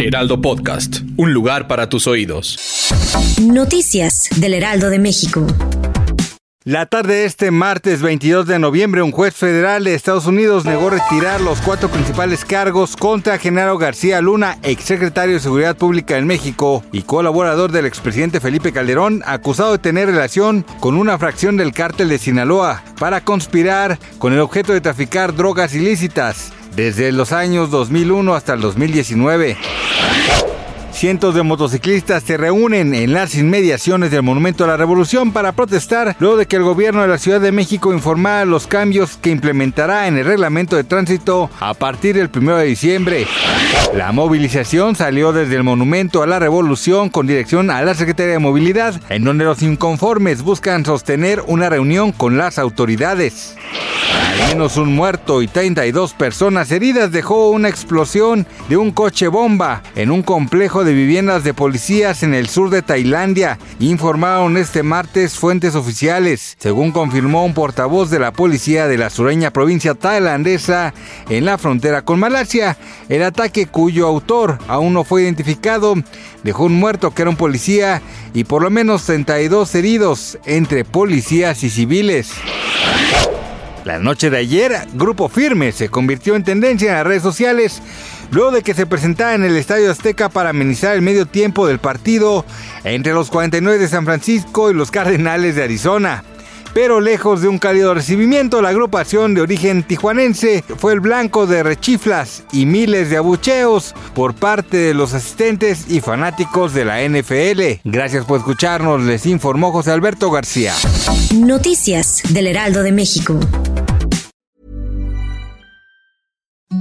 Heraldo Podcast, un lugar para tus oídos. Noticias del Heraldo de México. La tarde de este martes 22 de noviembre, un juez federal de Estados Unidos negó retirar los cuatro principales cargos contra Genaro García Luna, exsecretario de Seguridad Pública en México y colaborador del expresidente Felipe Calderón, acusado de tener relación con una fracción del cártel de Sinaloa para conspirar con el objeto de traficar drogas ilícitas desde los años 2001 hasta el 2019. Cientos de motociclistas se reúnen en las inmediaciones del Monumento a la Revolución para protestar luego de que el gobierno de la Ciudad de México informara los cambios que implementará en el reglamento de tránsito a partir del 1 de diciembre. La movilización salió desde el Monumento a la Revolución con dirección a la Secretaría de Movilidad, en donde los inconformes buscan sostener una reunión con las autoridades. Al menos un muerto y 32 personas heridas dejó una explosión de un coche bomba en un complejo de viviendas de policías en el sur de Tailandia, informaron este martes fuentes oficiales, según confirmó un portavoz de la policía de la sureña provincia tailandesa en la frontera con Malasia. El ataque cuyo autor aún no fue identificado dejó un muerto que era un policía y por lo menos 32 heridos entre policías y civiles. La noche de ayer, Grupo Firme se convirtió en tendencia en las redes sociales luego de que se presentara en el Estadio Azteca para amenizar el medio tiempo del partido entre los 49 de San Francisco y los Cardenales de Arizona. Pero lejos de un cálido recibimiento, la agrupación de origen tijuanense fue el blanco de rechiflas y miles de abucheos por parte de los asistentes y fanáticos de la NFL. Gracias por escucharnos, les informó José Alberto García. Noticias del Heraldo de México.